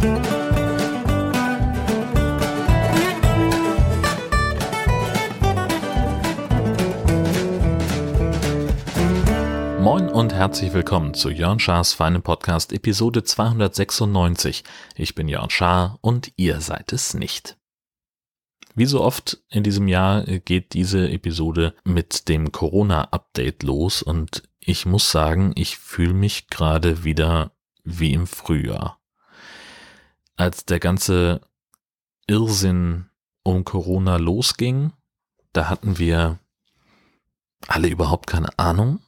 Moin und herzlich willkommen zu Jörn Schars feinem Podcast Episode 296. Ich bin Jörn Schaar und ihr seid es nicht. Wie so oft in diesem Jahr geht diese Episode mit dem Corona-Update los und ich muss sagen, ich fühle mich gerade wieder wie im Frühjahr. Als der ganze Irrsinn um Corona losging, da hatten wir alle überhaupt keine Ahnung,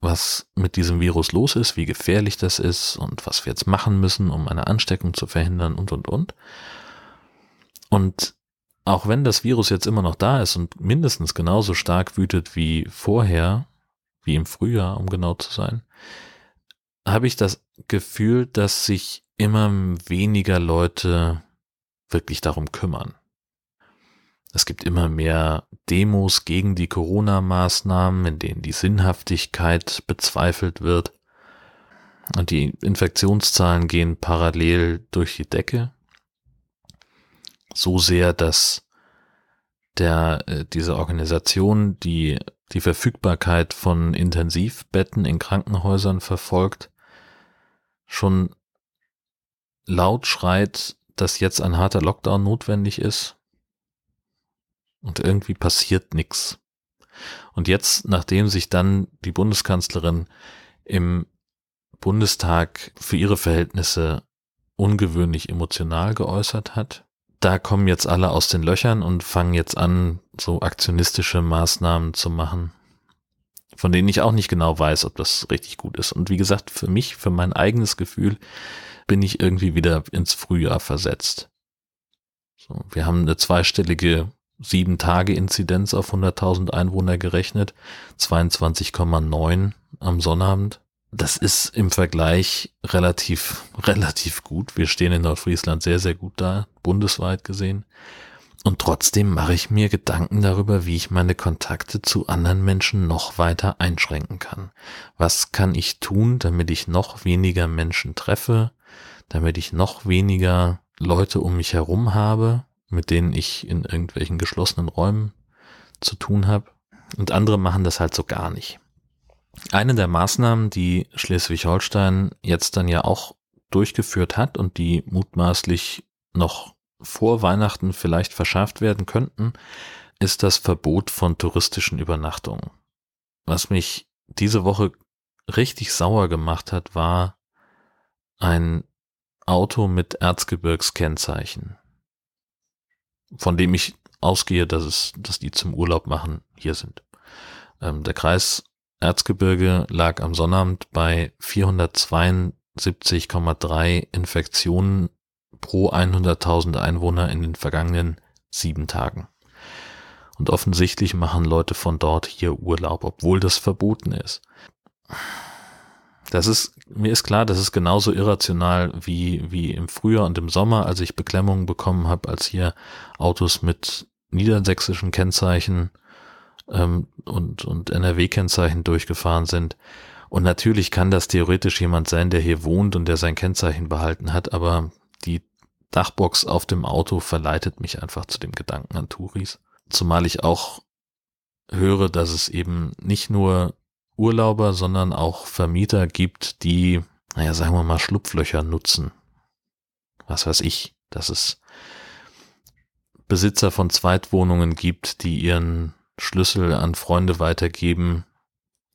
was mit diesem Virus los ist, wie gefährlich das ist und was wir jetzt machen müssen, um eine Ansteckung zu verhindern und, und, und. Und auch wenn das Virus jetzt immer noch da ist und mindestens genauso stark wütet wie vorher, wie im Frühjahr, um genau zu sein, habe ich das Gefühl, dass sich immer weniger Leute wirklich darum kümmern. Es gibt immer mehr Demos gegen die Corona-Maßnahmen, in denen die Sinnhaftigkeit bezweifelt wird. Und die Infektionszahlen gehen parallel durch die Decke so sehr, dass der, äh, diese Organisation, die die Verfügbarkeit von Intensivbetten in Krankenhäusern verfolgt, schon laut schreit, dass jetzt ein harter Lockdown notwendig ist. Und irgendwie passiert nichts. Und jetzt, nachdem sich dann die Bundeskanzlerin im Bundestag für ihre Verhältnisse ungewöhnlich emotional geäußert hat, da kommen jetzt alle aus den Löchern und fangen jetzt an, so aktionistische Maßnahmen zu machen, von denen ich auch nicht genau weiß, ob das richtig gut ist. Und wie gesagt, für mich, für mein eigenes Gefühl, bin ich irgendwie wieder ins Frühjahr versetzt. So, wir haben eine zweistellige sieben Tage Inzidenz auf 100.000 Einwohner gerechnet, 22,9 am Sonnabend das ist im Vergleich relativ, relativ gut. Wir stehen in Nordfriesland sehr, sehr gut da, bundesweit gesehen. Und trotzdem mache ich mir Gedanken darüber, wie ich meine Kontakte zu anderen Menschen noch weiter einschränken kann. Was kann ich tun, damit ich noch weniger Menschen treffe, damit ich noch weniger Leute um mich herum habe, mit denen ich in irgendwelchen geschlossenen Räumen zu tun habe. Und andere machen das halt so gar nicht. Eine der Maßnahmen, die Schleswig-Holstein jetzt dann ja auch durchgeführt hat und die mutmaßlich noch vor Weihnachten vielleicht verschärft werden könnten, ist das Verbot von touristischen Übernachtungen. Was mich diese Woche richtig sauer gemacht hat, war ein Auto mit Erzgebirgskennzeichen, von dem ich ausgehe, dass es, dass die zum Urlaub machen hier sind. Ähm, der Kreis Erzgebirge lag am Sonnabend bei 472,3 Infektionen pro 100.000 Einwohner in den vergangenen sieben Tagen. Und offensichtlich machen Leute von dort hier Urlaub, obwohl das verboten ist. Das ist, mir ist klar, das ist genauso irrational wie, wie im Frühjahr und im Sommer, als ich Beklemmungen bekommen habe, als hier Autos mit niedersächsischen Kennzeichen ähm, und, und NRW-Kennzeichen durchgefahren sind. Und natürlich kann das theoretisch jemand sein, der hier wohnt und der sein Kennzeichen behalten hat, aber Dachbox auf dem Auto verleitet mich einfach zu dem Gedanken an Touris. Zumal ich auch höre, dass es eben nicht nur Urlauber, sondern auch Vermieter gibt, die, naja, sagen wir mal, Schlupflöcher nutzen. Was weiß ich, dass es Besitzer von Zweitwohnungen gibt, die ihren Schlüssel an Freunde weitergeben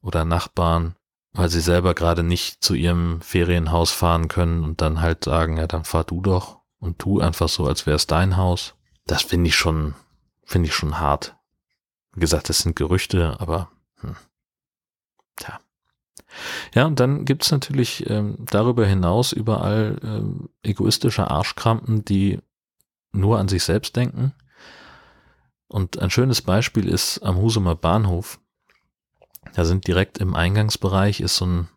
oder Nachbarn, weil sie selber gerade nicht zu ihrem Ferienhaus fahren können und dann halt sagen, ja, dann fahr du doch und tu einfach so, als wäre es dein Haus. Das finde ich schon, finde ich schon hart. Wie gesagt, das sind Gerüchte, aber hm, tja. Ja, und dann gibt's natürlich ähm, darüber hinaus überall ähm, egoistische Arschkrampen, die nur an sich selbst denken und ein schönes Beispiel ist am Husumer Bahnhof. Da sind direkt im Eingangsbereich ist so ein,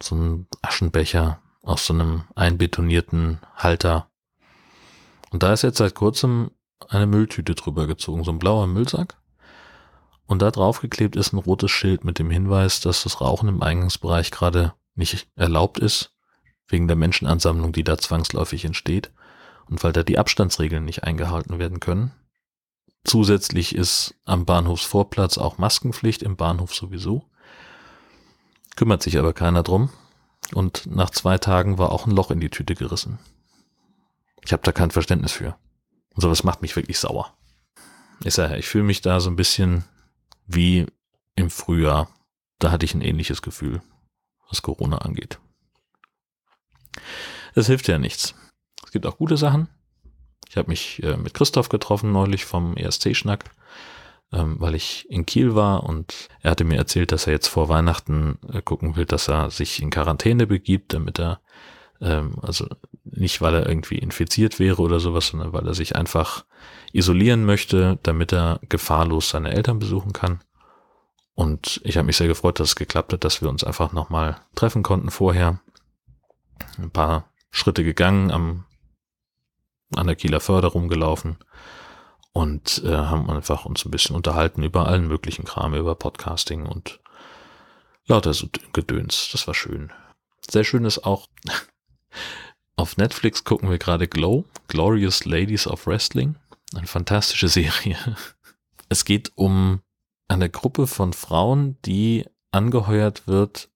so ein Aschenbecher aus so einem einbetonierten Halter. Und da ist jetzt seit kurzem eine Mülltüte drüber gezogen, so ein blauer Müllsack. Und da draufgeklebt ist ein rotes Schild mit dem Hinweis, dass das Rauchen im Eingangsbereich gerade nicht erlaubt ist. wegen der Menschenansammlung, die da zwangsläufig entsteht und weil da die Abstandsregeln nicht eingehalten werden können. Zusätzlich ist am Bahnhofsvorplatz auch Maskenpflicht, im Bahnhof sowieso. Kümmert sich aber keiner drum. Und nach zwei Tagen war auch ein Loch in die Tüte gerissen. Ich habe da kein Verständnis für. Und sowas macht mich wirklich sauer. Ich sage, ich fühle mich da so ein bisschen wie im Frühjahr. Da hatte ich ein ähnliches Gefühl, was Corona angeht. Es hilft ja nichts. Es gibt auch gute Sachen. Ich habe mich äh, mit Christoph getroffen neulich vom ESC-Schnack, ähm, weil ich in Kiel war und er hatte mir erzählt, dass er jetzt vor Weihnachten äh, gucken will, dass er sich in Quarantäne begibt, damit er, ähm, also nicht weil er irgendwie infiziert wäre oder sowas, sondern weil er sich einfach isolieren möchte, damit er gefahrlos seine Eltern besuchen kann. Und ich habe mich sehr gefreut, dass es geklappt hat, dass wir uns einfach nochmal treffen konnten vorher. Ein paar Schritte gegangen, am, an der Kieler Förder rumgelaufen und äh, haben einfach uns ein bisschen unterhalten über allen möglichen Kram, über Podcasting und lauter so Gedöns. Das war schön. Sehr schön ist auch, auf Netflix gucken wir gerade Glow, Glorious Ladies of Wrestling. Eine fantastische Serie. Es geht um eine Gruppe von Frauen, die angeheuert wird,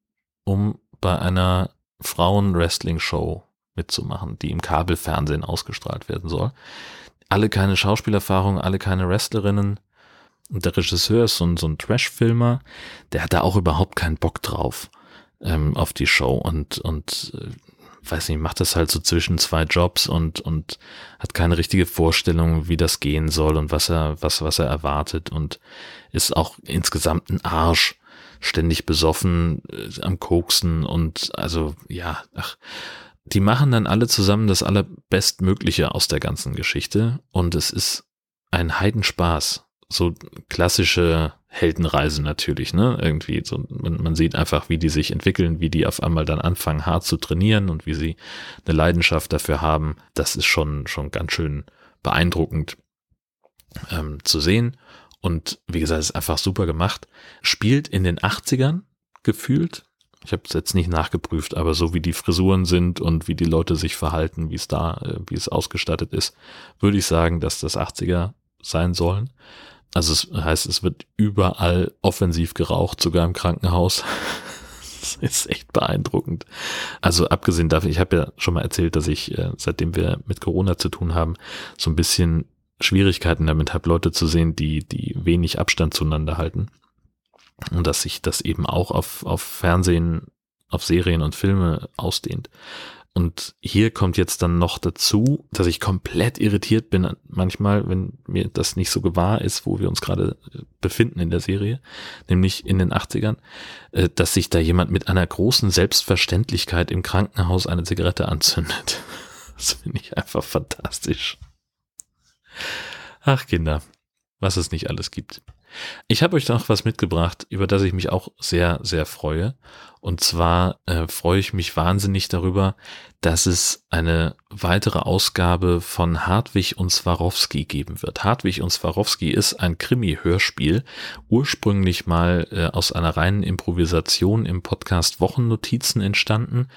um bei einer Frauen-Wrestling-Show mitzumachen, die im Kabelfernsehen ausgestrahlt werden soll. Alle keine Schauspielerfahrung, alle keine Wrestlerinnen. Und der Regisseur ist so ein, so ein Trash-Filmer, der hat da auch überhaupt keinen Bock drauf ähm, auf die Show und, und äh, weiß nicht, macht das halt so zwischen zwei Jobs und, und hat keine richtige Vorstellung, wie das gehen soll und was er, was, was er erwartet und ist auch insgesamt ein Arsch, ständig besoffen, äh, am Koksen und also, ja, ach, die machen dann alle zusammen das allerbestmögliche aus der ganzen Geschichte und es ist ein Heidenspaß. So klassische Heldenreise natürlich, ne? Irgendwie so, man, man sieht einfach, wie die sich entwickeln, wie die auf einmal dann anfangen, hart zu trainieren und wie sie eine Leidenschaft dafür haben. Das ist schon, schon ganz schön beeindruckend ähm, zu sehen. Und wie gesagt, ist einfach super gemacht. Spielt in den 80ern gefühlt. Ich habe es jetzt nicht nachgeprüft, aber so wie die Frisuren sind und wie die Leute sich verhalten, wie es da, äh, wie es ausgestattet ist, würde ich sagen, dass das 80er sein sollen. Also es heißt, es wird überall offensiv geraucht, sogar im Krankenhaus. das ist echt beeindruckend. Also abgesehen davon, ich habe ja schon mal erzählt, dass ich, äh, seitdem wir mit Corona zu tun haben, so ein bisschen Schwierigkeiten damit habe, Leute zu sehen, die, die wenig Abstand zueinander halten. Und dass sich das eben auch auf, auf Fernsehen, auf Serien und Filme ausdehnt. Und hier kommt jetzt dann noch dazu, dass ich komplett irritiert bin manchmal, wenn mir das nicht so gewahr ist, wo wir uns gerade äh, befinden in der Serie, nämlich in den 80ern, äh, dass sich da jemand mit einer großen Selbstverständlichkeit im Krankenhaus eine Zigarette anzündet. Das finde ich einfach fantastisch. Ach Kinder, was es nicht alles gibt. Ich habe euch noch was mitgebracht, über das ich mich auch sehr, sehr freue. Und zwar äh, freue ich mich wahnsinnig darüber, dass es eine weitere Ausgabe von Hartwig und Swarovski geben wird. Hartwig und Swarovski ist ein Krimi-Hörspiel, ursprünglich mal äh, aus einer reinen Improvisation im Podcast Wochennotizen entstanden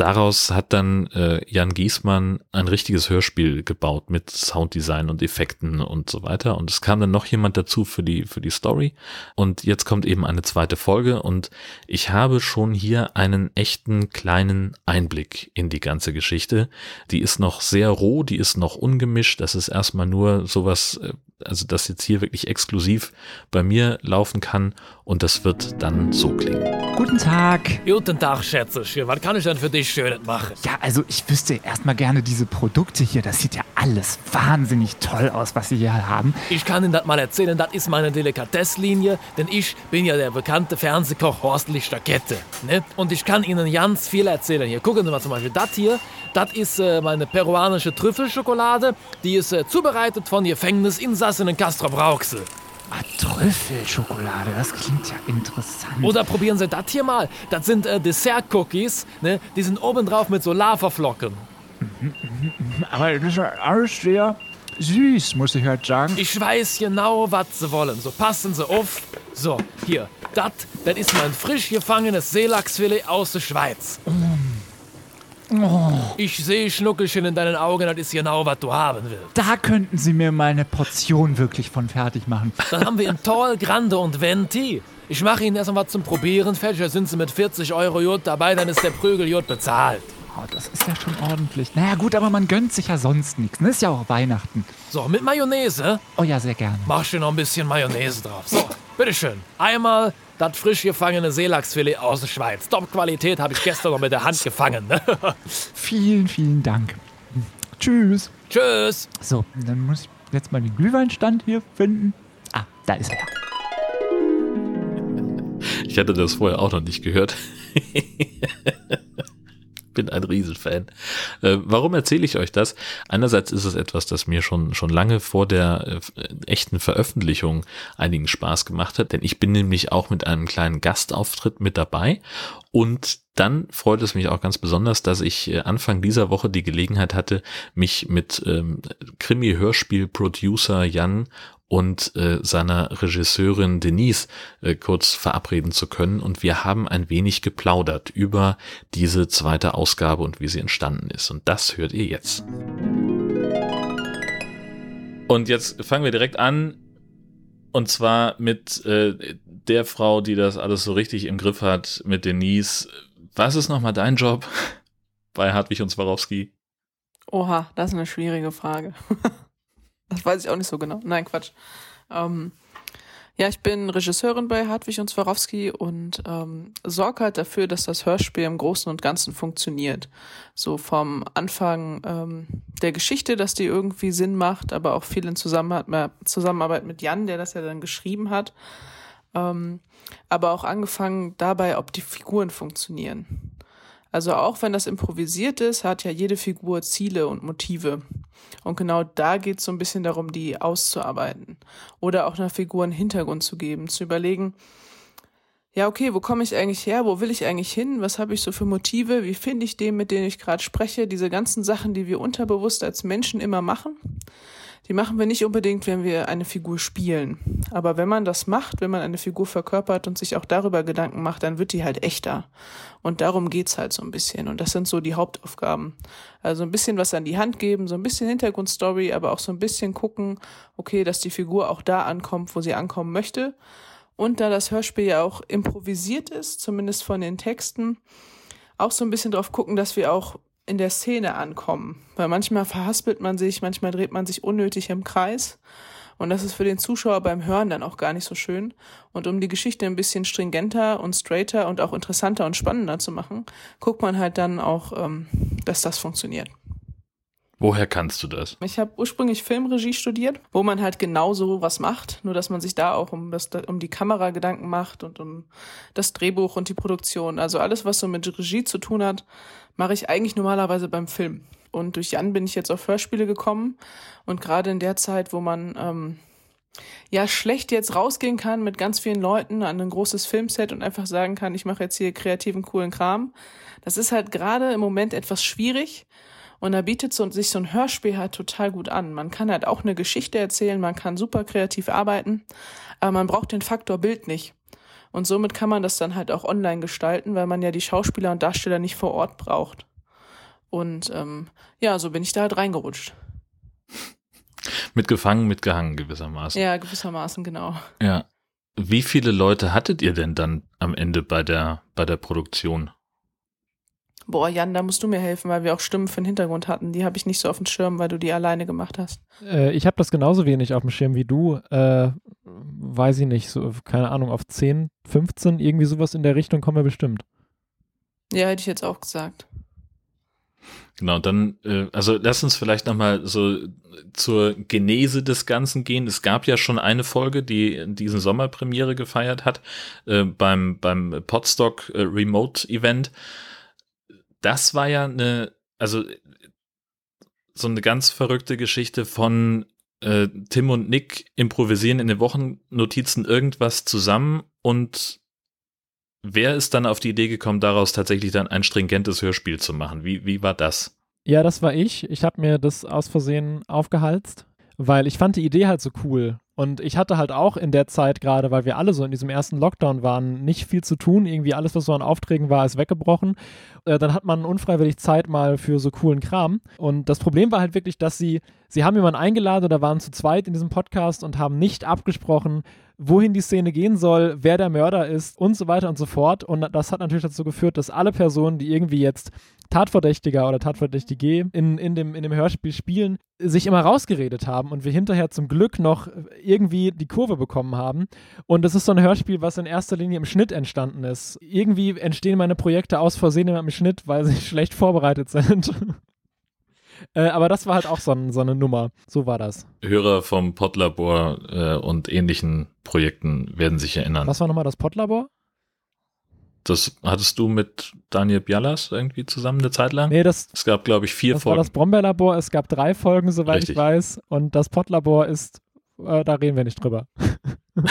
daraus hat dann äh, Jan Giesmann ein richtiges Hörspiel gebaut mit Sounddesign und Effekten und so weiter. Und es kam dann noch jemand dazu für die, für die Story. Und jetzt kommt eben eine zweite Folge und ich habe schon hier einen echten kleinen Einblick in die ganze Geschichte. Die ist noch sehr roh, die ist noch ungemischt. Das ist erstmal nur sowas, äh, also das jetzt hier wirklich exklusiv bei mir laufen kann und das wird dann so klingen. Guten Tag. Guten Tag, Schätzchen. Was kann ich denn für dich Schönes machen? Ja, also ich wüsste erstmal gerne diese Produkte hier. Das sieht ja alles wahnsinnig toll aus, was Sie hier haben. Ich kann Ihnen das mal erzählen. Das ist meine Delikatesslinie, denn ich bin ja der bekannte Fernsehkoch Horst Lichterkette. Ne? Und ich kann Ihnen ganz viel erzählen. Hier, gucken Sie mal zum Beispiel das hier. Das ist äh, meine peruanische Trüffelschokolade. Die ist äh, zubereitet von Gefängnisinsassen in Castro Brauxel. Ah, Trüffelschokolade, das klingt ja interessant. Oder probieren Sie das hier mal. Das sind äh, Dessert-Cookies. Ne? Die sind obendrauf mit so Lavaflocken. Mhm, mhm, mhm. Aber das ist ja alles sehr süß, muss ich halt sagen. Ich weiß genau, was Sie wollen. So passen Sie auf. So, hier. Das, das ist mein frisch gefangenes Seelachsfilet aus der Schweiz. Mm. Oh, Ich sehe Schnuckelchen in deinen Augen, das ist genau, was du haben willst. da könnten Sie mir mal eine Portion wirklich von fertig machen. Dann haben wir in Tall, Grande und Venti. Ich mache Ihnen erstmal was zum Probieren fertig. Da sind Sie mit 40 Euro Jod dabei, dann ist der Prügel Jod bezahlt. Oh, das ist ja schon ordentlich. Naja, gut, aber man gönnt sich ja sonst nichts. Ne? Ist ja auch Weihnachten. So, mit Mayonnaise Oh ja, sehr gerne. mach ich dir noch ein bisschen Mayonnaise drauf. So, bitteschön. Einmal das frisch gefangene Seelachsfilet aus der Schweiz. Top-Qualität habe ich gestern noch mit der Hand gefangen. Ne? Vielen, vielen Dank. Tschüss. Tschüss. So, dann muss ich jetzt mal den Glühweinstand hier finden. Ah, da ist er. Ich hatte das vorher auch noch nicht gehört. Bin ein Riesenfan. Äh, warum erzähle ich euch das? Einerseits ist es etwas, das mir schon, schon lange vor der äh, echten Veröffentlichung einigen Spaß gemacht hat, denn ich bin nämlich auch mit einem kleinen Gastauftritt mit dabei und dann freut es mich auch ganz besonders, dass ich äh, Anfang dieser Woche die Gelegenheit hatte, mich mit ähm, Krimi-Hörspiel-Producer Jan und äh, seiner Regisseurin Denise äh, kurz verabreden zu können. Und wir haben ein wenig geplaudert über diese zweite Ausgabe und wie sie entstanden ist. Und das hört ihr jetzt. Und jetzt fangen wir direkt an. Und zwar mit äh, der Frau, die das alles so richtig im Griff hat, mit Denise. Was ist nochmal dein Job bei Hartwig und Swarovski? Oha, das ist eine schwierige Frage. das weiß ich auch nicht so genau. Nein, Quatsch. Ähm, ja, ich bin Regisseurin bei Hartwig und Swarovski und ähm, sorge halt dafür, dass das Hörspiel im Großen und Ganzen funktioniert. So vom Anfang ähm, der Geschichte, dass die irgendwie Sinn macht, aber auch viel in Zusammenarbeit, Zusammenarbeit mit Jan, der das ja dann geschrieben hat. Ähm, aber auch angefangen dabei, ob die Figuren funktionieren. Also auch wenn das improvisiert ist, hat ja jede Figur Ziele und Motive. Und genau da geht es so ein bisschen darum, die auszuarbeiten. Oder auch einer Figur einen Hintergrund zu geben, zu überlegen, ja, okay, wo komme ich eigentlich her? Wo will ich eigentlich hin? Was habe ich so für Motive? Wie finde ich den, mit dem ich gerade spreche? Diese ganzen Sachen, die wir unterbewusst als Menschen immer machen, die machen wir nicht unbedingt, wenn wir eine Figur spielen. Aber wenn man das macht, wenn man eine Figur verkörpert und sich auch darüber Gedanken macht, dann wird die halt echter. Und darum geht's halt so ein bisschen. Und das sind so die Hauptaufgaben. Also ein bisschen was an die Hand geben, so ein bisschen Hintergrundstory, aber auch so ein bisschen gucken, okay, dass die Figur auch da ankommt, wo sie ankommen möchte. Und da das Hörspiel ja auch improvisiert ist, zumindest von den Texten, auch so ein bisschen drauf gucken, dass wir auch in der Szene ankommen. Weil manchmal verhaspelt man sich, manchmal dreht man sich unnötig im Kreis. Und das ist für den Zuschauer beim Hören dann auch gar nicht so schön. Und um die Geschichte ein bisschen stringenter und straighter und auch interessanter und spannender zu machen, guckt man halt dann auch, ähm, dass das funktioniert. Woher kannst du das? Ich habe ursprünglich Filmregie studiert, wo man halt genau so was macht, nur dass man sich da auch um, das, um die Kamera Gedanken macht und um das Drehbuch und die Produktion. Also alles, was so mit Regie zu tun hat, mache ich eigentlich normalerweise beim Film. Und durch Jan bin ich jetzt auf Hörspiele gekommen und gerade in der Zeit, wo man ähm, ja schlecht jetzt rausgehen kann mit ganz vielen Leuten an ein großes Filmset und einfach sagen kann, ich mache jetzt hier kreativen, coolen Kram. Das ist halt gerade im Moment etwas schwierig. Und da bietet so, sich so ein Hörspiel halt total gut an. Man kann halt auch eine Geschichte erzählen, man kann super kreativ arbeiten, aber man braucht den Faktor Bild nicht. Und somit kann man das dann halt auch online gestalten, weil man ja die Schauspieler und Darsteller nicht vor Ort braucht. Und ähm, ja, so bin ich da halt reingerutscht. Mitgefangen, mitgehangen gewissermaßen. Ja, gewissermaßen, genau. Ja. Wie viele Leute hattet ihr denn dann am Ende bei der, bei der Produktion? Boah, Jan, da musst du mir helfen, weil wir auch Stimmen für den Hintergrund hatten. Die habe ich nicht so auf dem Schirm, weil du die alleine gemacht hast. Äh, ich habe das genauso wenig auf dem Schirm wie du. Äh, weiß ich nicht, so, keine Ahnung, auf 10, 15, irgendwie sowas in der Richtung kommen wir bestimmt. Ja, hätte ich jetzt auch gesagt. Genau, dann, äh, also lass uns vielleicht nochmal so zur Genese des Ganzen gehen. Es gab ja schon eine Folge, die diesen Sommer Premiere gefeiert hat, äh, beim, beim Podstock äh, Remote Event. Das war ja eine, also so eine ganz verrückte Geschichte von äh, Tim und Nick improvisieren in den Wochennotizen irgendwas zusammen und wer ist dann auf die Idee gekommen, daraus tatsächlich dann ein stringentes Hörspiel zu machen? Wie, wie war das? Ja, das war ich. Ich habe mir das aus Versehen aufgehalst, weil ich fand die Idee halt so cool. Und ich hatte halt auch in der Zeit gerade, weil wir alle so in diesem ersten Lockdown waren, nicht viel zu tun. Irgendwie alles, was so an Aufträgen war, ist weggebrochen. Äh, dann hat man unfreiwillig Zeit mal für so coolen Kram. Und das Problem war halt wirklich, dass sie, sie haben jemanden eingeladen oder waren zu zweit in diesem Podcast und haben nicht abgesprochen, wohin die Szene gehen soll, wer der Mörder ist und so weiter und so fort. Und das hat natürlich dazu geführt, dass alle Personen, die irgendwie jetzt Tatverdächtiger oder Tatverdächtige in, in, dem, in dem Hörspiel spielen, sich immer rausgeredet haben und wir hinterher zum Glück noch irgendwie die Kurve bekommen haben. Und das ist so ein Hörspiel, was in erster Linie im Schnitt entstanden ist. Irgendwie entstehen meine Projekte aus Versehen im Schnitt, weil sie schlecht vorbereitet sind. Äh, aber das war halt auch so, ein, so, eine Nummer. So war das. Hörer vom Podlabor äh, und ähnlichen Projekten werden sich erinnern. Was war nochmal das Podlabor? Das hattest du mit Daniel Bialas irgendwie zusammen eine Zeit lang? Nee, das. Es gab, glaube ich, vier das Folgen. Das war das Brombeerlabor. Es gab drei Folgen, soweit Richtig. ich weiß. Und das Podlabor ist, äh, da reden wir nicht drüber.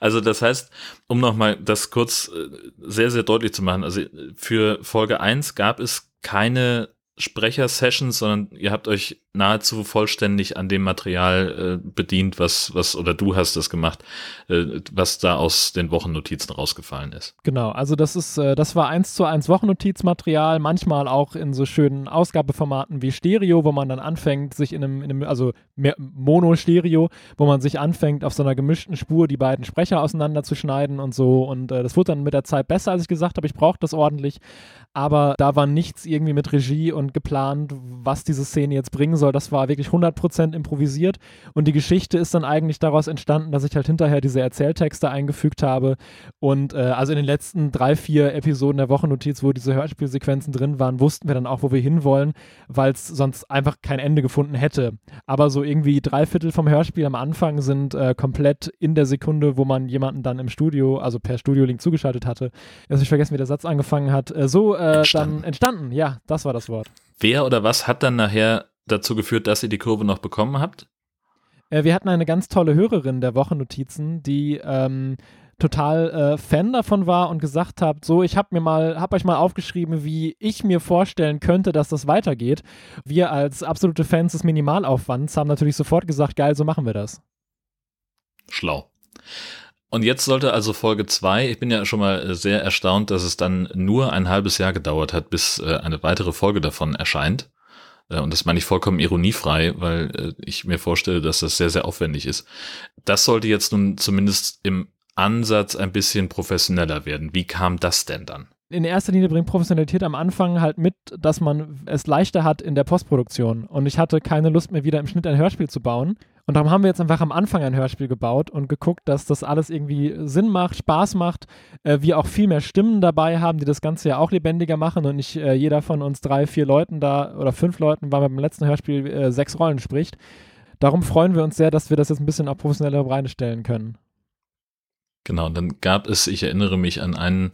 also das heißt, um nochmal das kurz äh, sehr, sehr deutlich zu machen, also für Folge 1 gab es keine Sprecher-Sessions, sondern ihr habt euch nahezu vollständig an dem Material äh, bedient, was, was, oder du hast das gemacht, äh, was da aus den Wochennotizen rausgefallen ist. Genau, also das ist, äh, das war eins zu eins Wochennotizmaterial, manchmal auch in so schönen Ausgabeformaten wie Stereo, wo man dann anfängt, sich in einem, in einem also Mono-Stereo, wo man sich anfängt, auf so einer gemischten Spur die beiden Sprecher auseinanderzuschneiden und so. Und äh, das wurde dann mit der Zeit besser, als ich gesagt habe, ich brauche das ordentlich. Aber da war nichts irgendwie mit Regie und geplant, was diese Szene jetzt bringen soll. Das war wirklich 100% improvisiert. Und die Geschichte ist dann eigentlich daraus entstanden, dass ich halt hinterher diese Erzähltexte eingefügt habe. Und äh, also in den letzten drei, vier Episoden der Wochennotiz, wo diese Hörspielsequenzen drin waren, wussten wir dann auch, wo wir hinwollen, weil es sonst einfach kein Ende gefunden hätte. Aber so irgendwie drei Viertel vom Hörspiel am Anfang sind äh, komplett in der Sekunde, wo man jemanden dann im Studio, also per Studio-Link zugeschaltet hatte. Jetzt ich vergessen, wie der Satz angefangen hat. Äh, so äh, Entstanden. dann entstanden. Ja, das war das Wort. Wer oder was hat dann nachher dazu geführt, dass ihr die Kurve noch bekommen habt? Äh, wir hatten eine ganz tolle Hörerin der Wochennotizen, die ähm, total äh, Fan davon war und gesagt hat, so, ich habe mir mal, habe euch mal aufgeschrieben, wie ich mir vorstellen könnte, dass das weitergeht. Wir als absolute Fans des Minimalaufwands haben natürlich sofort gesagt, geil, so machen wir das. Schlau. Und jetzt sollte also Folge 2, ich bin ja schon mal sehr erstaunt, dass es dann nur ein halbes Jahr gedauert hat, bis äh, eine weitere Folge davon erscheint. Äh, und das meine ich vollkommen ironiefrei, weil äh, ich mir vorstelle, dass das sehr, sehr aufwendig ist. Das sollte jetzt nun zumindest im Ansatz ein bisschen professioneller werden. Wie kam das denn dann? in erster Linie bringt Professionalität am Anfang halt mit, dass man es leichter hat in der Postproduktion. Und ich hatte keine Lust mehr, wieder im Schnitt ein Hörspiel zu bauen. Und darum haben wir jetzt einfach am Anfang ein Hörspiel gebaut und geguckt, dass das alles irgendwie Sinn macht, Spaß macht, äh, wir auch viel mehr Stimmen dabei haben, die das Ganze ja auch lebendiger machen und nicht äh, jeder von uns drei, vier Leuten da oder fünf Leuten, weil beim letzten Hörspiel äh, sechs Rollen spricht. Darum freuen wir uns sehr, dass wir das jetzt ein bisschen auf professioneller Beine stellen können. Genau, dann gab es, ich erinnere mich an einen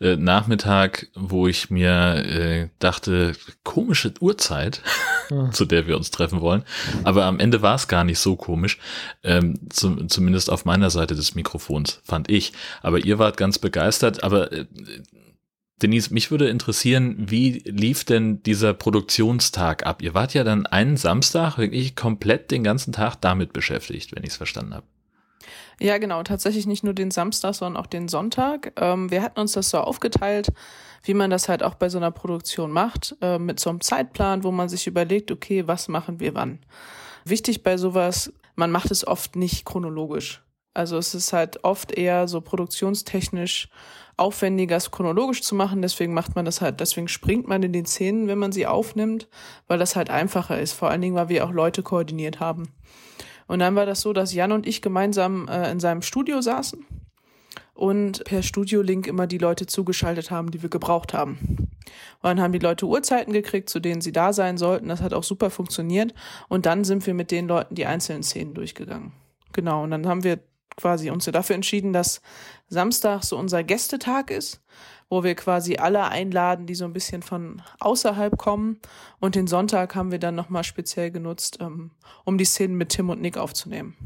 äh, Nachmittag, wo ich mir äh, dachte, komische Uhrzeit, Ja. zu der wir uns treffen wollen. Aber am Ende war es gar nicht so komisch, ähm, zum, zumindest auf meiner Seite des Mikrofons, fand ich. Aber ihr wart ganz begeistert. Aber äh, Denise, mich würde interessieren, wie lief denn dieser Produktionstag ab? Ihr wart ja dann einen Samstag wirklich komplett den ganzen Tag damit beschäftigt, wenn ich es verstanden habe. Ja, genau. Tatsächlich nicht nur den Samstag, sondern auch den Sonntag. Ähm, wir hatten uns das so aufgeteilt, wie man das halt auch bei so einer Produktion macht, äh, mit so einem Zeitplan, wo man sich überlegt, okay, was machen wir wann. Wichtig bei sowas, man macht es oft nicht chronologisch. Also es ist halt oft eher so produktionstechnisch aufwendiger, es chronologisch zu machen. Deswegen macht man das halt, deswegen springt man in den Szenen, wenn man sie aufnimmt, weil das halt einfacher ist. Vor allen Dingen, weil wir auch Leute koordiniert haben. Und dann war das so, dass Jan und ich gemeinsam äh, in seinem Studio saßen und per Studio-Link immer die Leute zugeschaltet haben, die wir gebraucht haben. Und dann haben die Leute Uhrzeiten gekriegt, zu denen sie da sein sollten. Das hat auch super funktioniert. Und dann sind wir mit den Leuten die einzelnen Szenen durchgegangen. Genau. Und dann haben wir quasi uns dafür entschieden, dass Samstag so unser Gästetag ist, wo wir quasi alle einladen, die so ein bisschen von außerhalb kommen. Und den Sonntag haben wir dann nochmal speziell genutzt, ähm, um die Szenen mit Tim und Nick aufzunehmen.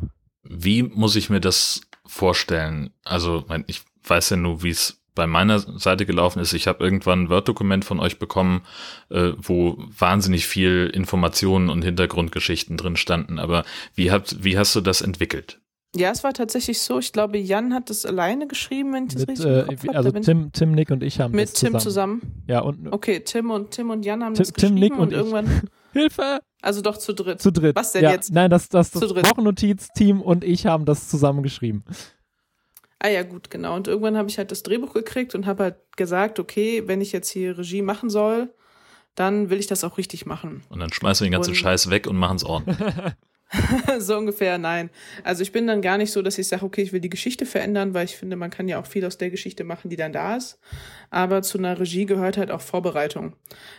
Wie muss ich mir das vorstellen? Also, ich weiß ja nur, wie es bei meiner Seite gelaufen ist. Ich habe irgendwann ein Word-Dokument von euch bekommen, äh, wo wahnsinnig viel Informationen und Hintergrundgeschichten drin standen. Aber wie, habt, wie hast du das entwickelt? Ja, es war tatsächlich so. Ich glaube, Jan hat das alleine geschrieben, wenn ich das Mit, richtig äh, im Kopf hab. also Tim, Tim, Nick und ich haben mit das Tim zusammen. zusammen. Ja, und Okay, Tim und Tim und Jan haben Tim- das Tim, geschrieben Nick und ich. irgendwann. Hilfe! Also doch zu dritt. Zu dritt. Was denn ja, jetzt? Nein, das, das, das. Wochennotiz-Team und ich haben das zusammen geschrieben. Ah ja, gut, genau. Und irgendwann habe ich halt das Drehbuch gekriegt und habe halt gesagt, okay, wenn ich jetzt hier Regie machen soll, dann will ich das auch richtig machen. Und dann schmeißen wir den ganzen Und- Scheiß weg und machen es ordentlich. so ungefähr, nein. Also ich bin dann gar nicht so, dass ich sage, okay, ich will die Geschichte verändern, weil ich finde, man kann ja auch viel aus der Geschichte machen, die dann da ist. Aber zu einer Regie gehört halt auch Vorbereitung.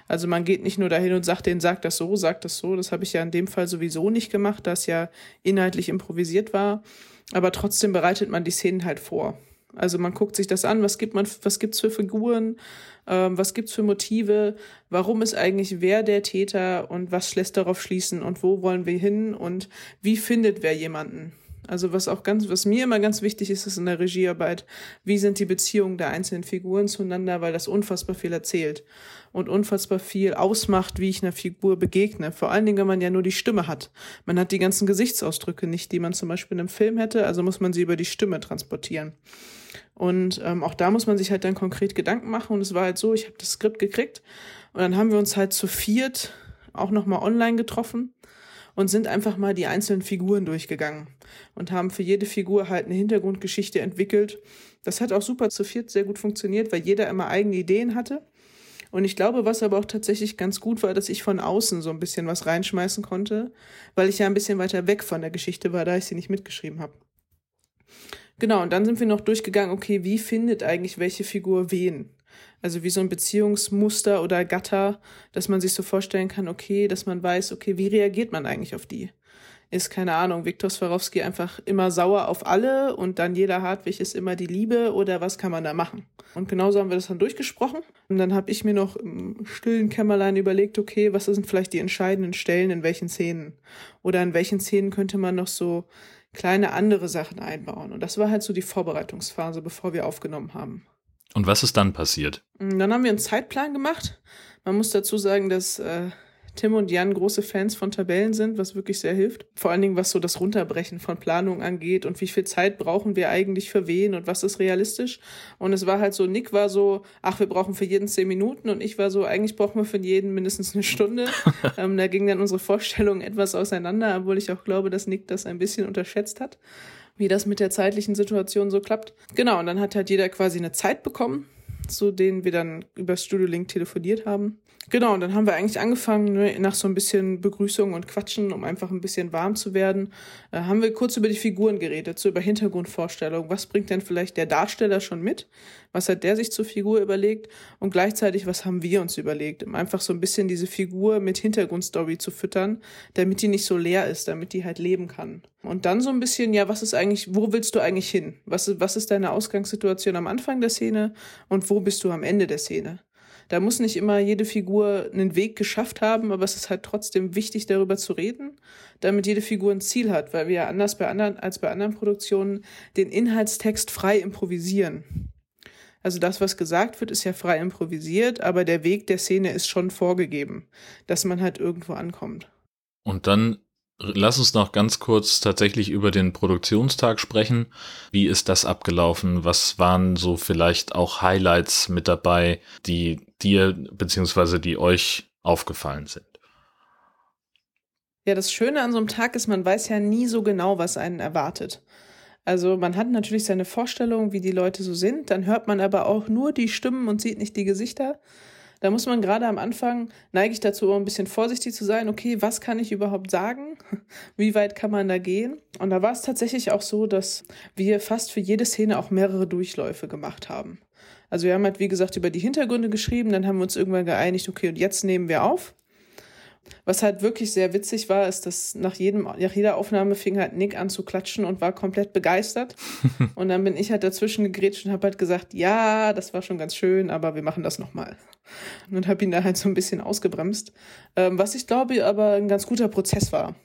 Also man geht nicht nur dahin und sagt, den sagt das so, sagt das so. Das habe ich ja in dem Fall sowieso nicht gemacht, da es ja inhaltlich improvisiert war. Aber trotzdem bereitet man die Szenen halt vor. Also man guckt sich das an, was gibt man, was gibt's für Figuren, ähm, was gibt's für Motive, warum ist eigentlich wer der Täter und was lässt darauf schließen und wo wollen wir hin und wie findet wer jemanden. Also was auch ganz, was mir immer ganz wichtig ist, ist in der Regiearbeit, wie sind die Beziehungen der einzelnen Figuren zueinander, weil das unfassbar viel erzählt und unfassbar viel ausmacht, wie ich einer Figur begegne. Vor allen Dingen, wenn man ja nur die Stimme hat. Man hat die ganzen Gesichtsausdrücke nicht, die man zum Beispiel in einem Film hätte, also muss man sie über die Stimme transportieren. Und ähm, auch da muss man sich halt dann konkret Gedanken machen. Und es war halt so, ich habe das Skript gekriegt und dann haben wir uns halt zu viert auch nochmal online getroffen und sind einfach mal die einzelnen Figuren durchgegangen und haben für jede Figur halt eine Hintergrundgeschichte entwickelt. Das hat auch super zu viert sehr gut funktioniert, weil jeder immer eigene Ideen hatte. Und ich glaube, was aber auch tatsächlich ganz gut war, dass ich von außen so ein bisschen was reinschmeißen konnte, weil ich ja ein bisschen weiter weg von der Geschichte war, da ich sie nicht mitgeschrieben habe. Genau, und dann sind wir noch durchgegangen, okay, wie findet eigentlich welche Figur wen? Also wie so ein Beziehungsmuster oder Gatter, dass man sich so vorstellen kann, okay, dass man weiß, okay, wie reagiert man eigentlich auf die? Ist, keine Ahnung, Viktor Swarovski einfach immer sauer auf alle und dann jeder Hartwig ist immer die Liebe oder was kann man da machen? Und genauso haben wir das dann durchgesprochen. Und dann habe ich mir noch im stillen Kämmerlein überlegt, okay, was sind vielleicht die entscheidenden Stellen in welchen Szenen? Oder in welchen Szenen könnte man noch so kleine andere Sachen einbauen? Und das war halt so die Vorbereitungsphase, bevor wir aufgenommen haben. Und was ist dann passiert? Und Dann haben wir einen Zeitplan gemacht. Man muss dazu sagen, dass äh, Tim und Jan große Fans von Tabellen sind, was wirklich sehr hilft. Vor allen Dingen, was so das Runterbrechen von Planung angeht und wie viel Zeit brauchen wir eigentlich für wen und was ist realistisch. Und es war halt so, Nick war so, ach, wir brauchen für jeden zehn Minuten und ich war so, eigentlich brauchen wir für jeden mindestens eine Stunde. ähm, da ging dann unsere Vorstellung etwas auseinander, obwohl ich auch glaube, dass Nick das ein bisschen unterschätzt hat wie das mit der zeitlichen Situation so klappt. Genau, und dann hat halt jeder quasi eine Zeit bekommen, zu denen wir dann über Studio Link telefoniert haben. Genau, und dann haben wir eigentlich angefangen, ne, nach so ein bisschen Begrüßung und Quatschen, um einfach ein bisschen warm zu werden, äh, haben wir kurz über die Figuren geredet, so über Hintergrundvorstellungen. Was bringt denn vielleicht der Darsteller schon mit? Was hat der sich zur Figur überlegt? Und gleichzeitig, was haben wir uns überlegt? Um einfach so ein bisschen diese Figur mit Hintergrundstory zu füttern, damit die nicht so leer ist, damit die halt leben kann. Und dann so ein bisschen, ja, was ist eigentlich, wo willst du eigentlich hin? Was, was ist deine Ausgangssituation am Anfang der Szene und wo bist du am Ende der Szene? Da muss nicht immer jede Figur einen Weg geschafft haben, aber es ist halt trotzdem wichtig, darüber zu reden, damit jede Figur ein Ziel hat, weil wir ja anders bei anderen, als bei anderen Produktionen den Inhaltstext frei improvisieren. Also das, was gesagt wird, ist ja frei improvisiert, aber der Weg der Szene ist schon vorgegeben, dass man halt irgendwo ankommt. Und dann lass uns noch ganz kurz tatsächlich über den Produktionstag sprechen. Wie ist das abgelaufen? Was waren so vielleicht auch Highlights mit dabei, die dir beziehungsweise die euch aufgefallen sind? Ja, das Schöne an so einem Tag ist, man weiß ja nie so genau, was einen erwartet. Also man hat natürlich seine Vorstellung, wie die Leute so sind, dann hört man aber auch nur die Stimmen und sieht nicht die Gesichter. Da muss man gerade am Anfang, neige ich dazu, auch ein bisschen vorsichtig zu sein, okay, was kann ich überhaupt sagen? Wie weit kann man da gehen? Und da war es tatsächlich auch so, dass wir fast für jede Szene auch mehrere Durchläufe gemacht haben. Also wir haben halt, wie gesagt, über die Hintergründe geschrieben, dann haben wir uns irgendwann geeinigt, okay, und jetzt nehmen wir auf. Was halt wirklich sehr witzig war, ist, dass nach, jedem, nach jeder Aufnahme fing halt Nick an zu klatschen und war komplett begeistert. und dann bin ich halt dazwischen gegrätscht und habe halt gesagt, ja, das war schon ganz schön, aber wir machen das nochmal. Und habe ihn da halt so ein bisschen ausgebremst. Ähm, was ich glaube aber ein ganz guter Prozess war.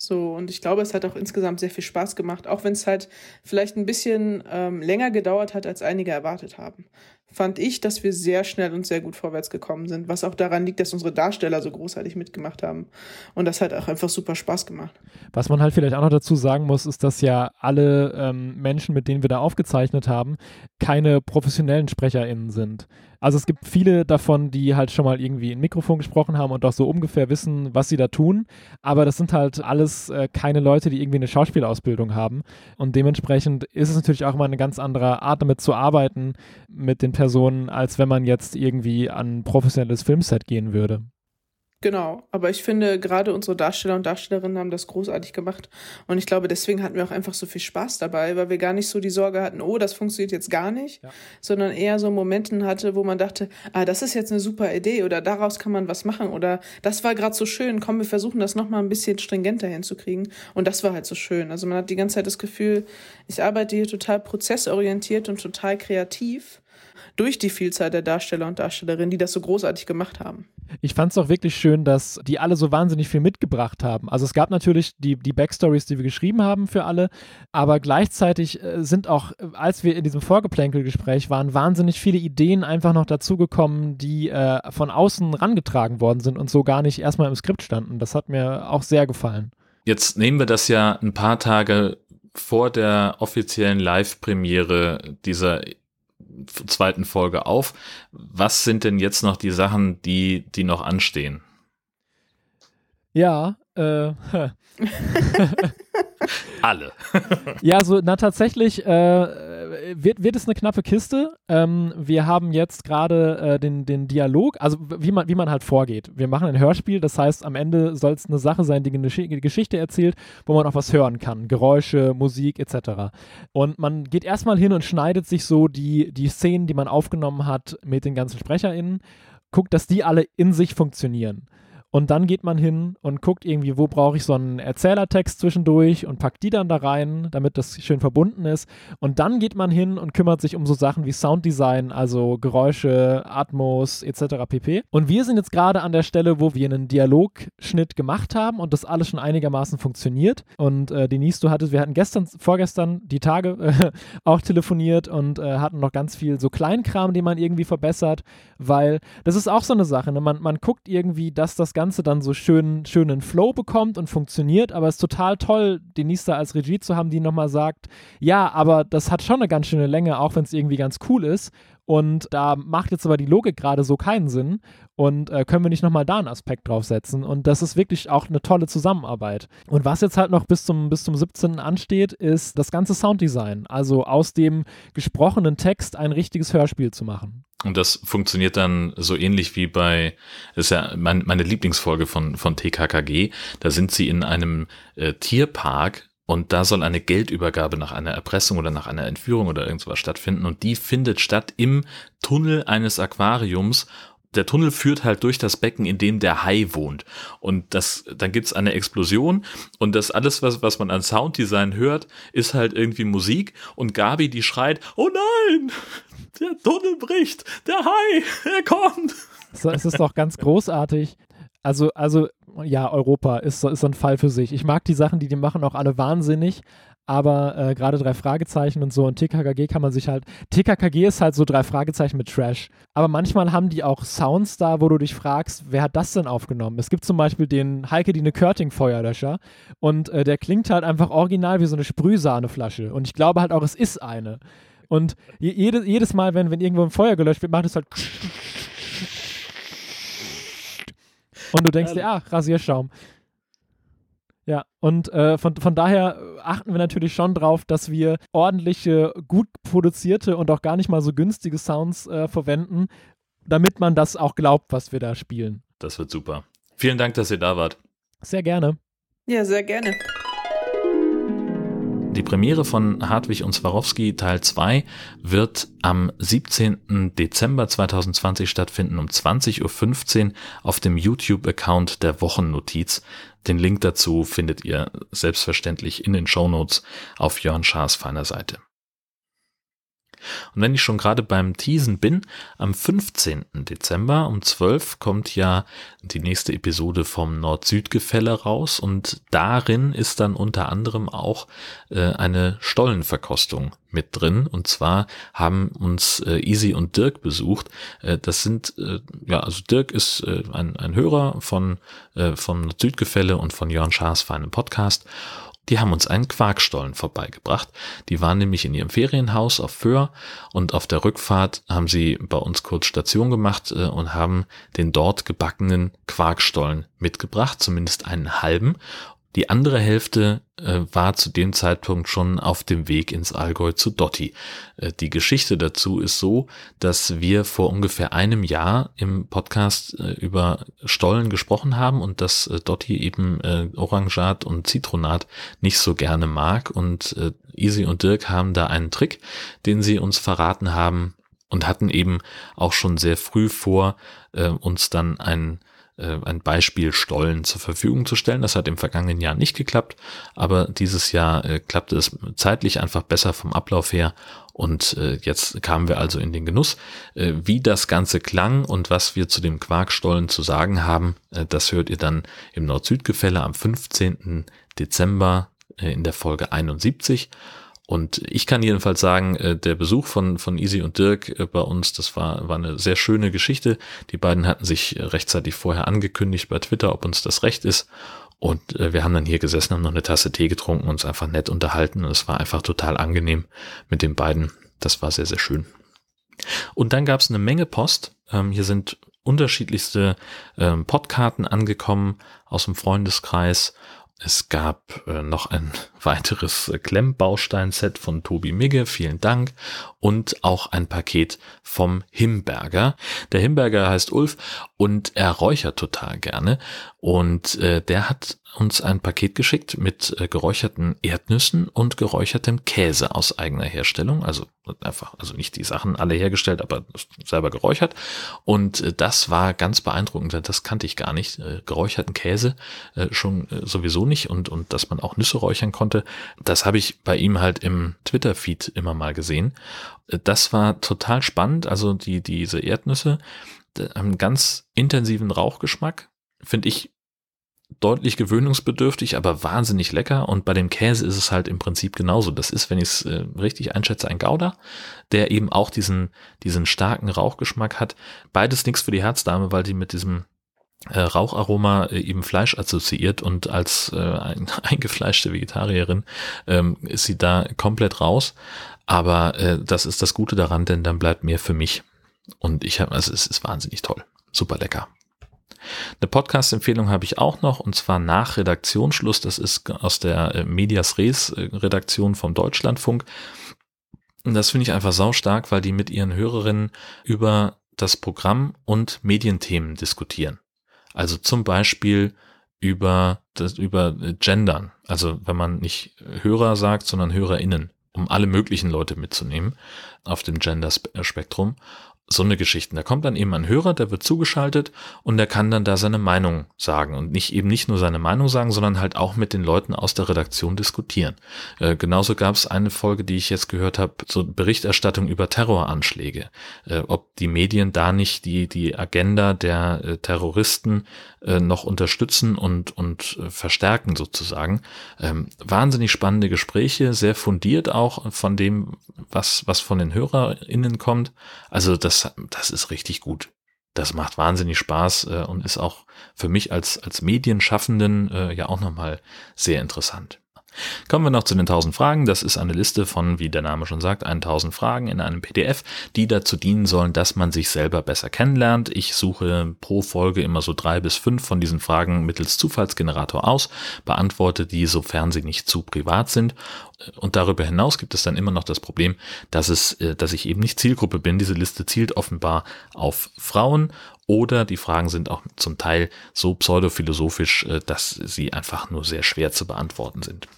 So, und ich glaube, es hat auch insgesamt sehr viel Spaß gemacht, auch wenn es halt vielleicht ein bisschen ähm, länger gedauert hat, als einige erwartet haben. Fand ich, dass wir sehr schnell und sehr gut vorwärts gekommen sind, was auch daran liegt, dass unsere Darsteller so großartig mitgemacht haben. Und das hat auch einfach super Spaß gemacht. Was man halt vielleicht auch noch dazu sagen muss, ist, dass ja alle ähm, Menschen, mit denen wir da aufgezeichnet haben, keine professionellen SprecherInnen sind. Also es gibt viele davon, die halt schon mal irgendwie in Mikrofon gesprochen haben und auch so ungefähr wissen, was sie da tun. Aber das sind halt alles äh, keine Leute, die irgendwie eine Schauspielausbildung haben. Und dementsprechend ist es natürlich auch immer eine ganz andere Art, damit zu arbeiten mit den Personen, als wenn man jetzt irgendwie an ein professionelles Filmset gehen würde. Genau, aber ich finde, gerade unsere Darsteller und Darstellerinnen haben das großartig gemacht. Und ich glaube, deswegen hatten wir auch einfach so viel Spaß dabei, weil wir gar nicht so die Sorge hatten, oh, das funktioniert jetzt gar nicht, ja. sondern eher so Momenten hatte, wo man dachte, ah, das ist jetzt eine super Idee oder daraus kann man was machen oder das war gerade so schön, komm, wir versuchen das nochmal ein bisschen stringenter hinzukriegen. Und das war halt so schön. Also man hat die ganze Zeit das Gefühl, ich arbeite hier total prozessorientiert und total kreativ durch die Vielzahl der Darsteller und Darstellerinnen, die das so großartig gemacht haben. Ich fand es auch wirklich schön, dass die alle so wahnsinnig viel mitgebracht haben. Also es gab natürlich die, die Backstories, die wir geschrieben haben für alle, aber gleichzeitig äh, sind auch, als wir in diesem Vorgeplänkelgespräch waren, wahnsinnig viele Ideen einfach noch dazugekommen, die äh, von außen rangetragen worden sind und so gar nicht erstmal im Skript standen. Das hat mir auch sehr gefallen. Jetzt nehmen wir das ja ein paar Tage vor der offiziellen Live-Premiere dieser zweiten Folge auf. Was sind denn jetzt noch die Sachen, die, die noch anstehen? Ja, äh, Alle. ja, so, na tatsächlich äh, wird, wird es eine knappe Kiste. Ähm, wir haben jetzt gerade äh, den, den Dialog, also wie man, wie man halt vorgeht. Wir machen ein Hörspiel, das heißt, am Ende soll es eine Sache sein, die eine Geschichte erzählt, wo man auch was hören kann. Geräusche, Musik etc. Und man geht erstmal hin und schneidet sich so die, die Szenen, die man aufgenommen hat, mit den ganzen SprecherInnen, guckt, dass die alle in sich funktionieren. Und dann geht man hin und guckt irgendwie, wo brauche ich so einen Erzählertext zwischendurch und packt die dann da rein, damit das schön verbunden ist. Und dann geht man hin und kümmert sich um so Sachen wie Sounddesign, also Geräusche, Atmos etc. pp. Und wir sind jetzt gerade an der Stelle, wo wir einen Dialogschnitt gemacht haben und das alles schon einigermaßen funktioniert. Und äh, Denise, du hattest, wir hatten gestern, vorgestern die Tage äh, auch telefoniert und äh, hatten noch ganz viel so Kleinkram, den man irgendwie verbessert, weil das ist auch so eine Sache. Ne? Man, man guckt irgendwie, dass das Ganze dann so schön, schönen Flow bekommt und funktioniert, aber es ist total toll, Denise da als Regie zu haben, die nochmal sagt, ja, aber das hat schon eine ganz schöne Länge, auch wenn es irgendwie ganz cool ist. Und da macht jetzt aber die Logik gerade so keinen Sinn. Und äh, können wir nicht nochmal da einen Aspekt draufsetzen? Und das ist wirklich auch eine tolle Zusammenarbeit. Und was jetzt halt noch bis zum, bis zum 17. ansteht, ist das ganze Sounddesign. Also aus dem gesprochenen Text ein richtiges Hörspiel zu machen. Und das funktioniert dann so ähnlich wie bei, das ist ja mein, meine Lieblingsfolge von, von TKKG. Da sind sie in einem äh, Tierpark und da soll eine Geldübergabe nach einer Erpressung oder nach einer Entführung oder irgendwas stattfinden. Und die findet statt im Tunnel eines Aquariums der Tunnel führt halt durch das Becken, in dem der Hai wohnt. Und das, dann gibt's eine Explosion und das alles, was, was man an Sounddesign hört, ist halt irgendwie Musik und Gabi, die schreit, oh nein, der Tunnel bricht, der Hai, er kommt. Es ist doch ganz großartig. Also, also, ja, Europa ist, ist so ein Fall für sich. Ich mag die Sachen, die die machen, auch alle wahnsinnig, aber äh, gerade drei Fragezeichen und so und TKKG kann man sich halt, TKKG ist halt so drei Fragezeichen mit Trash, aber manchmal haben die auch Sounds da, wo du dich fragst, wer hat das denn aufgenommen? Es gibt zum Beispiel den Heike Dine Körting Feuerlöscher und äh, der klingt halt einfach original wie so eine Sprühsahneflasche und ich glaube halt auch, es ist eine. Und jede, jedes Mal, wenn, wenn irgendwo ein Feuer gelöscht wird, macht es halt und du denkst dir, ah, Rasierschaum. Ja, und äh, von, von daher achten wir natürlich schon drauf, dass wir ordentliche, gut produzierte und auch gar nicht mal so günstige Sounds äh, verwenden, damit man das auch glaubt, was wir da spielen. Das wird super. Vielen Dank, dass ihr da wart. Sehr gerne. Ja, sehr gerne. Die Premiere von Hartwig und Swarovski Teil 2 wird am 17. Dezember 2020 stattfinden um 20.15 Uhr auf dem YouTube-Account der Wochennotiz. Den Link dazu findet ihr selbstverständlich in den Shownotes auf Jörn Schaas feiner Seite. Und wenn ich schon gerade beim Teasen bin, am 15. Dezember um 12 kommt ja die nächste Episode vom Nord-Süd-Gefälle raus und darin ist dann unter anderem auch äh, eine Stollenverkostung mit drin. Und zwar haben uns äh, Easy und Dirk besucht. Äh, das sind, äh, ja, also Dirk ist äh, ein, ein Hörer von, äh, vom Nord-Süd-Gefälle und von Jörn Schaas für einen Podcast. Die haben uns einen Quarkstollen vorbeigebracht. Die waren nämlich in ihrem Ferienhaus auf Föhr und auf der Rückfahrt haben sie bei uns kurz Station gemacht äh, und haben den dort gebackenen Quarkstollen mitgebracht, zumindest einen halben. Die andere Hälfte äh, war zu dem Zeitpunkt schon auf dem Weg ins Allgäu zu Dotti. Äh, die Geschichte dazu ist so, dass wir vor ungefähr einem Jahr im Podcast äh, über Stollen gesprochen haben und dass äh, Dotti eben äh, Orangat und Zitronat nicht so gerne mag und äh, Easy und Dirk haben da einen Trick, den sie uns verraten haben und hatten eben auch schon sehr früh vor, uns dann ein äh, ein Beispiel Stollen zur Verfügung zu stellen. Das hat im vergangenen Jahr nicht geklappt, aber dieses Jahr äh, klappte es zeitlich einfach besser vom Ablauf her und äh, jetzt kamen wir also in den Genuss. Äh, wie das Ganze klang und was wir zu dem Quarkstollen zu sagen haben, äh, das hört ihr dann im Nord-Süd-Gefälle am 15. Dezember äh, in der Folge 71. Und ich kann jedenfalls sagen, äh, der Besuch von, von Easy und Dirk äh, bei uns, das war, war eine sehr schöne Geschichte. Die beiden hatten sich rechtzeitig vorher angekündigt bei Twitter, ob uns das recht ist. Und äh, wir haben dann hier gesessen, haben noch eine Tasse Tee getrunken, uns einfach nett unterhalten. Und es war einfach total angenehm mit den beiden. Das war sehr, sehr schön. Und dann gab es eine Menge Post. Ähm, hier sind unterschiedlichste ähm, Podkarten angekommen aus dem Freundeskreis es gab äh, noch ein weiteres äh, Klemmbaustein-Set von Tobi Migge, vielen Dank. Und auch ein Paket vom Himberger. Der Himberger heißt Ulf und er räuchert total gerne. Und äh, der hat uns ein Paket geschickt mit äh, geräucherten Erdnüssen und geräuchertem Käse aus eigener Herstellung. Also einfach, also nicht die Sachen alle hergestellt, aber selber geräuchert. Und äh, das war ganz beeindruckend, denn das kannte ich gar nicht. Äh, geräucherten Käse schon sowieso nicht und, und dass man auch Nüsse räuchern konnte. Das habe ich bei ihm halt im Twitter-Feed immer mal gesehen. Das war total spannend. Also die, diese Erdnüsse haben ganz intensiven Rauchgeschmack. Finde ich deutlich gewöhnungsbedürftig, aber wahnsinnig lecker. Und bei dem Käse ist es halt im Prinzip genauso. Das ist, wenn ich es äh, richtig einschätze, ein Gouda, der eben auch diesen, diesen starken Rauchgeschmack hat. Beides nichts für die Herzdame, weil die mit diesem äh, Raucharoma äh, eben Fleisch assoziiert und als äh, ein, eingefleischte Vegetarierin ähm, ist sie da komplett raus. Aber äh, das ist das Gute daran, denn dann bleibt mehr für mich. Und ich habe, also es ist wahnsinnig toll. Super lecker. Eine Podcast-Empfehlung habe ich auch noch und zwar nach Redaktionsschluss. Das ist aus der äh, Medias Res äh, Redaktion vom Deutschlandfunk. Und das finde ich einfach sau stark, weil die mit ihren Hörerinnen über das Programm und Medienthemen diskutieren. Also zum Beispiel über das, über Gendern. Also wenn man nicht Hörer sagt, sondern HörerInnen, um alle möglichen Leute mitzunehmen auf dem Gender-Spektrum so eine Geschichte. Da kommt dann eben ein Hörer, der wird zugeschaltet und der kann dann da seine Meinung sagen und nicht eben nicht nur seine Meinung sagen, sondern halt auch mit den Leuten aus der Redaktion diskutieren. Äh, genauso gab es eine Folge, die ich jetzt gehört habe, so Berichterstattung über Terroranschläge. Äh, ob die Medien da nicht die die Agenda der äh, Terroristen äh, noch unterstützen und und äh, verstärken sozusagen. Ähm, wahnsinnig spannende Gespräche, sehr fundiert auch von dem, was was von den HörerInnen kommt. Also das das, ist richtig gut. Das macht wahnsinnig Spaß äh, und ist auch für mich als, als Medienschaffenden äh, ja auch nochmal sehr interessant. Kommen wir noch zu den 1000 Fragen. Das ist eine Liste von, wie der Name schon sagt, 1000 Fragen in einem PDF, die dazu dienen sollen, dass man sich selber besser kennenlernt. Ich suche pro Folge immer so drei bis fünf von diesen Fragen mittels Zufallsgenerator aus, beantworte die, sofern sie nicht zu privat sind. Und darüber hinaus gibt es dann immer noch das Problem, dass es, äh, dass ich eben nicht Zielgruppe bin. Diese Liste zielt offenbar auf Frauen oder die Fragen sind auch zum Teil so pseudophilosophisch, äh, dass sie einfach nur sehr schwer zu beantworten sind.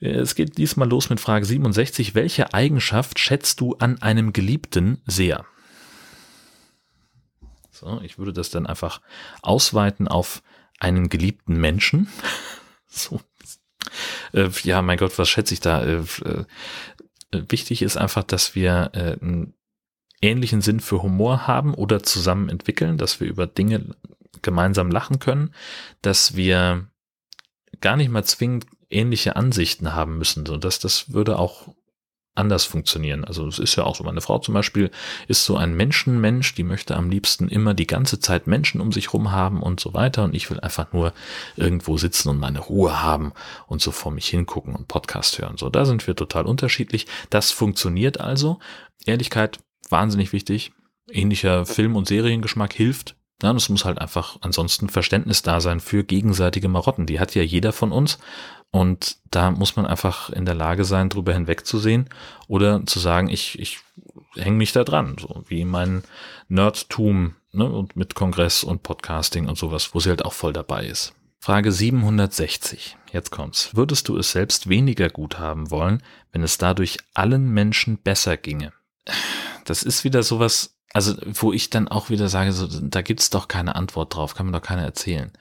Es geht diesmal los mit Frage 67. Welche Eigenschaft schätzt du an einem Geliebten sehr? So, ich würde das dann einfach ausweiten auf einen geliebten Menschen. so. Äh, ja, mein Gott, was schätze ich da? Äh, Äh, wichtig ist einfach, dass wir einen ähnlichen Sinn für Humor haben oder zusammen entwickeln, dass wir über Dinge gemeinsam lachen können, dass wir gar nicht mal zwingend ähnliche Ansichten haben müssen, so dass das würde auch anders funktionieren. Also es ist ja auch so, meine Frau zum Beispiel ist so ein Menschenmensch, die möchte am liebsten immer die ganze Zeit Menschen um sich rum haben und so weiter und ich will einfach nur irgendwo sitzen und meine Ruhe haben und so vor mich hingucken und Podcast hören. So, da sind wir total unterschiedlich. Das funktioniert also. Ehrlichkeit, wahnsinnig wichtig. Ähnlicher Film- und Seriengeschmack hilft. Ja, es muss halt einfach ansonsten Verständnis da sein für gegenseitige Marotten. Die hat ja jeder von uns. Und da muss man einfach in der Lage sein, drüber hinwegzusehen oder zu sagen, ich, ich hänge mich da dran, so wie mein Nerdtum ne, und mit Kongress und Podcasting und sowas, wo sie halt auch voll dabei ist. Frage 760. Jetzt kommt's. Würdest du es selbst weniger gut haben wollen, wenn es dadurch allen Menschen besser ginge? Das ist wieder sowas, also wo ich dann auch wieder sage, so, da gibt's doch keine Antwort drauf, kann mir doch keiner erzählen.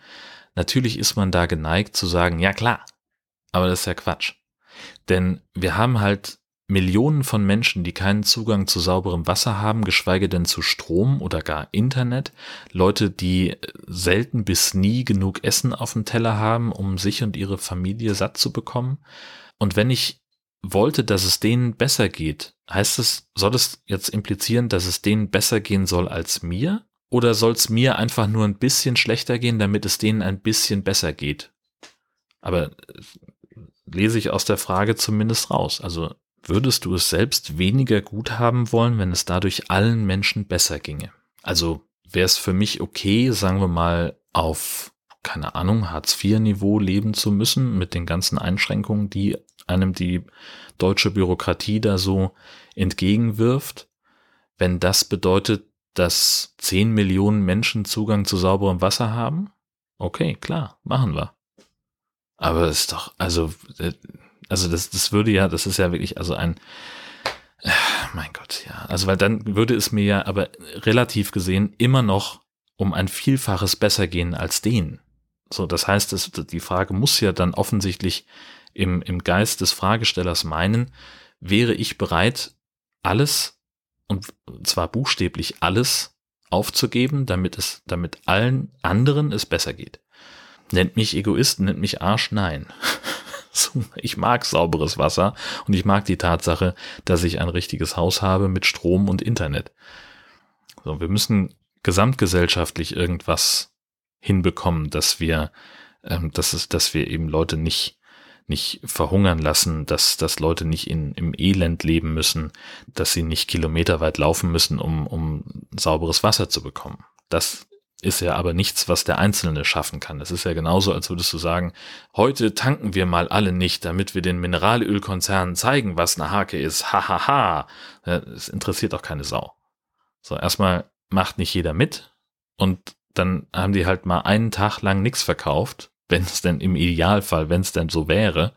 Natürlich ist man da geneigt zu sagen, ja klar, aber das ist ja Quatsch. Denn wir haben halt Millionen von Menschen, die keinen Zugang zu sauberem Wasser haben, geschweige denn zu Strom oder gar Internet. Leute, die selten bis nie genug Essen auf dem Teller haben, um sich und ihre Familie satt zu bekommen. Und wenn ich wollte, dass es denen besser geht, heißt es, soll es jetzt implizieren, dass es denen besser gehen soll als mir? Oder soll es mir einfach nur ein bisschen schlechter gehen, damit es denen ein bisschen besser geht? Aber lese ich aus der Frage zumindest raus. Also würdest du es selbst weniger gut haben wollen, wenn es dadurch allen Menschen besser ginge? Also wäre es für mich okay, sagen wir mal, auf, keine Ahnung, Hartz-IV-Niveau leben zu müssen mit den ganzen Einschränkungen, die einem die deutsche Bürokratie da so entgegenwirft, wenn das bedeutet, dass 10 Millionen Menschen Zugang zu sauberem Wasser haben? Okay, klar, machen wir. Aber es ist doch, also, äh, also das, das würde ja, das ist ja wirklich, also ein, äh, mein Gott, ja. Also, weil dann würde es mir ja aber relativ gesehen immer noch um ein Vielfaches besser gehen als den. So, das heißt, das, die Frage muss ja dann offensichtlich im, im Geist des Fragestellers meinen, wäre ich bereit, alles, und zwar buchstäblich alles, aufzugeben, damit es, damit allen anderen es besser geht. Nennt mich Egoist, nennt mich Arsch, nein. ich mag sauberes Wasser und ich mag die Tatsache, dass ich ein richtiges Haus habe mit Strom und Internet. So, wir müssen gesamtgesellschaftlich irgendwas hinbekommen, dass wir, ähm, dass es, dass wir eben Leute nicht nicht verhungern lassen, dass, dass Leute nicht in, im Elend leben müssen, dass sie nicht kilometerweit laufen müssen, um, um sauberes Wasser zu bekommen. Das ist ja aber nichts, was der Einzelne schaffen kann. Es ist ja genauso, als würdest du sagen, heute tanken wir mal alle nicht, damit wir den Mineralölkonzernen zeigen, was eine Hake ist. Hahaha. Ha, ha. Es interessiert auch keine Sau. So, erstmal macht nicht jeder mit und dann haben die halt mal einen Tag lang nichts verkauft, wenn es denn im Idealfall, wenn es denn so wäre.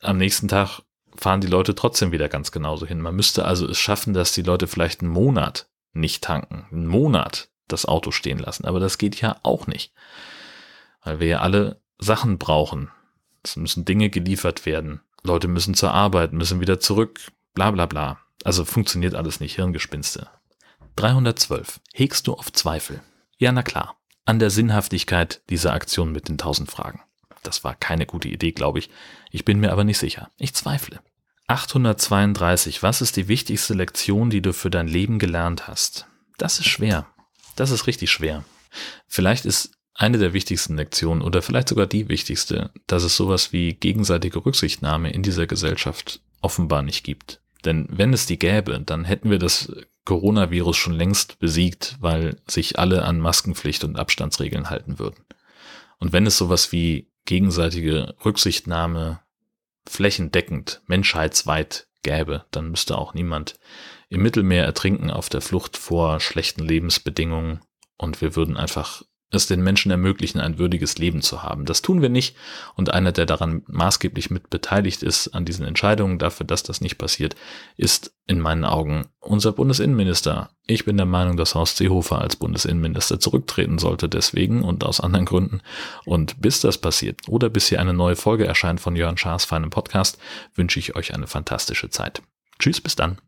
Am nächsten Tag fahren die Leute trotzdem wieder ganz genauso hin. Man müsste also es schaffen, dass die Leute vielleicht einen Monat nicht tanken. Einen Monat das Auto stehen lassen. Aber das geht ja auch nicht. Weil wir ja alle Sachen brauchen. Es müssen Dinge geliefert werden. Leute müssen zur Arbeit, müssen wieder zurück, bla bla bla. Also funktioniert alles nicht, Hirngespinste. 312. Hegst du auf Zweifel? Ja, na klar. An der Sinnhaftigkeit dieser Aktion mit den 1000 Fragen. Das war keine gute Idee, glaube ich. Ich bin mir aber nicht sicher. Ich zweifle. 832. Was ist die wichtigste Lektion, die du für dein Leben gelernt hast? Das ist schwer. Das ist richtig schwer. Vielleicht ist eine der wichtigsten Lektionen oder vielleicht sogar die wichtigste, dass es sowas wie gegenseitige Rücksichtnahme in dieser Gesellschaft offenbar nicht gibt. Denn wenn es die gäbe, dann hätten wir das Coronavirus schon längst besiegt, weil sich alle an Maskenpflicht und Abstandsregeln halten würden. Und wenn es sowas wie gegenseitige Rücksichtnahme flächendeckend, menschheitsweit gäbe, dann müsste auch niemand im Mittelmeer ertrinken auf der Flucht vor schlechten Lebensbedingungen und wir würden einfach es den Menschen ermöglichen, ein würdiges Leben zu haben. Das tun wir nicht und einer, der daran maßgeblich mit beteiligt ist an diesen Entscheidungen dafür, dass das nicht passiert, ist in meinen Augen unser Bundesinnenminister. Ich bin der Meinung, dass Horst Seehofer als Bundesinnenminister zurücktreten sollte, deswegen und aus anderen Gründen. Und bis das passiert oder bis hier eine neue Folge erscheint von Jörn Schaas feinem Podcast, wünsche ich euch eine fantastische Zeit. Tschüss, bis dann.